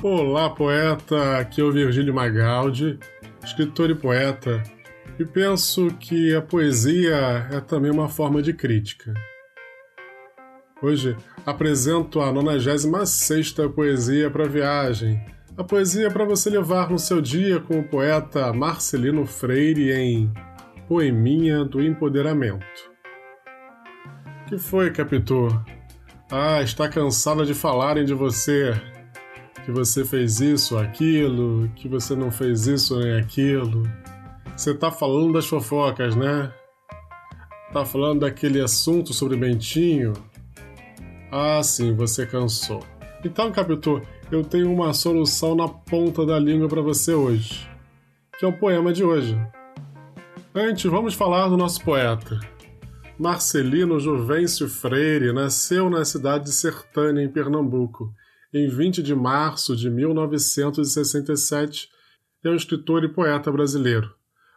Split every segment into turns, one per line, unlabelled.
Olá, poeta! Aqui é o Virgílio Magaldi, escritor e poeta, e penso que a poesia é também uma forma de crítica. Hoje apresento a 96 Poesia para Viagem, a poesia para você levar no seu dia com o poeta Marcelino Freire em Poeminha do Empoderamento. Que foi, Capitu? Ah, está cansada de falarem de você, que você fez isso, aquilo, que você não fez isso nem aquilo. Você tá falando das fofocas, né? Tá falando daquele assunto sobre Bentinho? Ah, sim, você cansou. Então, Capitu, eu tenho uma solução na ponta da língua para você hoje, que é o poema de hoje. Antes, vamos falar do nosso poeta. Marcelino Juvencio Freire nasceu na cidade de Sertânia, em Pernambuco, em 20 de março de 1967, é um escritor e poeta brasileiro,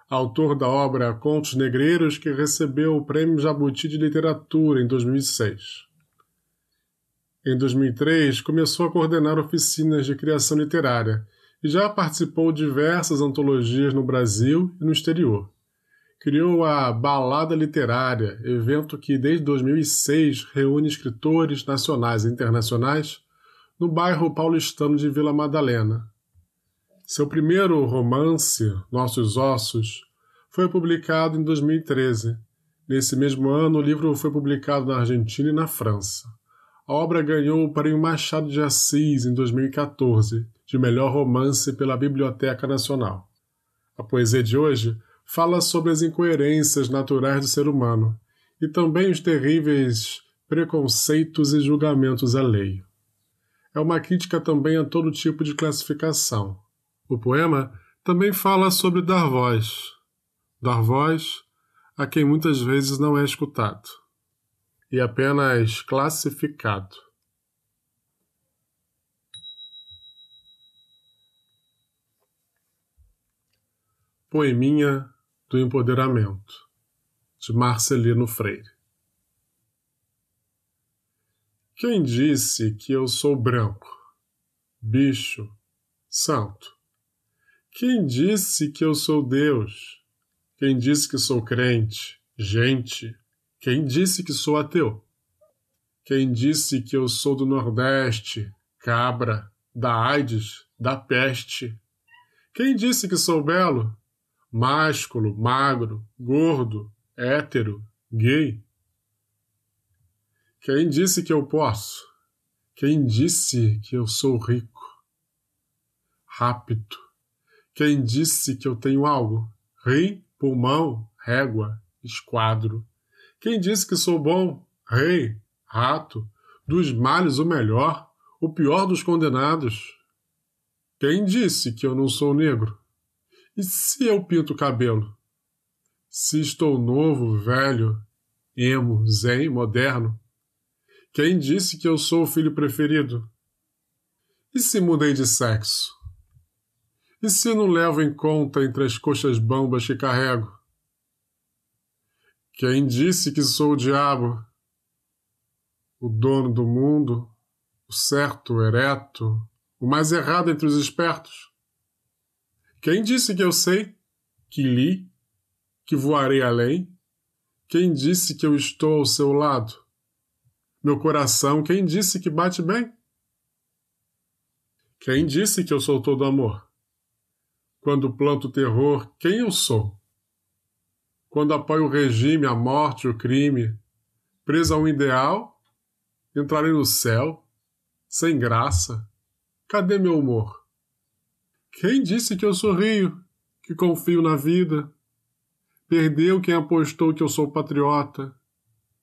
autor da obra Contos Negreiros, que recebeu o Prêmio Jabuti de Literatura em 2006. Em 2003, começou a coordenar oficinas de criação literária e já participou de diversas antologias no Brasil e no exterior. Criou a Balada Literária, evento que desde 2006 reúne escritores nacionais e internacionais no bairro paulistano de Vila Madalena. Seu primeiro romance, Nossos Ossos, foi publicado em 2013. Nesse mesmo ano, o livro foi publicado na Argentina e na França. A obra ganhou o Prêmio Machado de Assis em 2014, de melhor romance pela Biblioteca Nacional. A poesia de hoje fala sobre as incoerências naturais do ser humano e também os terríveis preconceitos e julgamentos alheios é uma crítica também a todo tipo de classificação. O poema também fala sobre dar voz, dar voz a quem muitas vezes não é escutado e apenas classificado. Poeminha do Empoderamento, de Marcelino Freire. Quem disse que eu sou branco? Bicho, santo. Quem disse que eu sou Deus? Quem disse que sou crente? Gente. Quem disse que sou ateu? Quem disse que eu sou do Nordeste, cabra, da AIDS, da peste? Quem disse que sou belo? Másculo, magro, gordo, hétero, gay? Quem disse que eu posso? Quem disse que eu sou rico? Rápido. Quem disse que eu tenho algo? Rim, pulmão, régua, esquadro. Quem disse que sou bom? Rei, rato, dos males o melhor, o pior dos condenados. Quem disse que eu não sou negro? E se eu pinto o cabelo? Se estou novo, velho, emo, zen, moderno, quem disse que eu sou o filho preferido? E se mudei de sexo? E se não levo em conta entre as coxas bambas que carrego? Quem disse que sou o diabo? O dono do mundo, o certo, o ereto, o mais errado entre os espertos? Quem disse que eu sei, que li, que voarei além? Quem disse que eu estou ao seu lado? Meu coração, quem disse que bate bem? Quem disse que eu sou todo amor? Quando planto terror, quem eu sou? Quando apoio o regime, a morte, o crime, preso a um ideal, entrarei no céu, sem graça. Cadê meu humor? Quem disse que eu sorrio, que confio na vida? Perdeu quem apostou que eu sou patriota.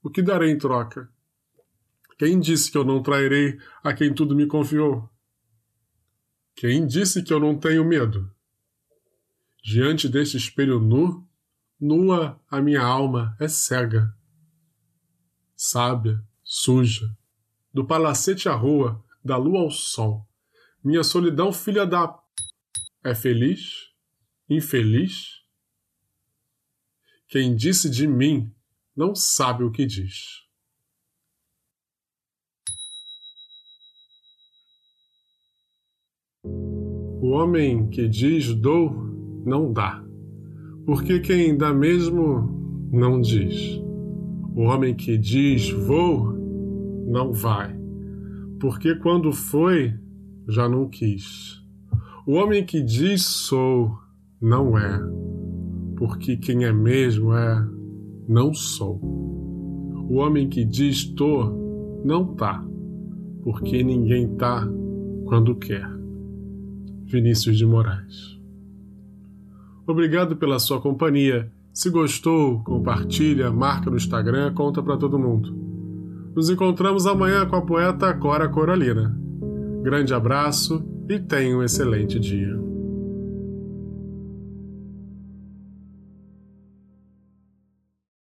O que darei em troca? Quem disse que eu não trairei a quem tudo me confiou? Quem disse que eu não tenho medo? Diante deste espelho nu, nua a minha alma é cega. Sábia, suja, do palacete à rua, da lua ao sol, minha solidão filha da. É feliz? Infeliz? Quem disse de mim não sabe o que diz. O homem que diz dou, não dá, porque quem dá mesmo não diz. O homem que diz vou, não vai, porque quando foi, já não quis. O homem que diz sou, não é, porque quem é mesmo é não sou. O homem que diz tô, não tá, porque ninguém tá quando quer. Vinícius de Moraes. Obrigado pela sua companhia. Se gostou, compartilha, marca no Instagram, conta para todo mundo. Nos encontramos amanhã com a poeta Cora Coralina. Grande abraço e tenha um excelente dia.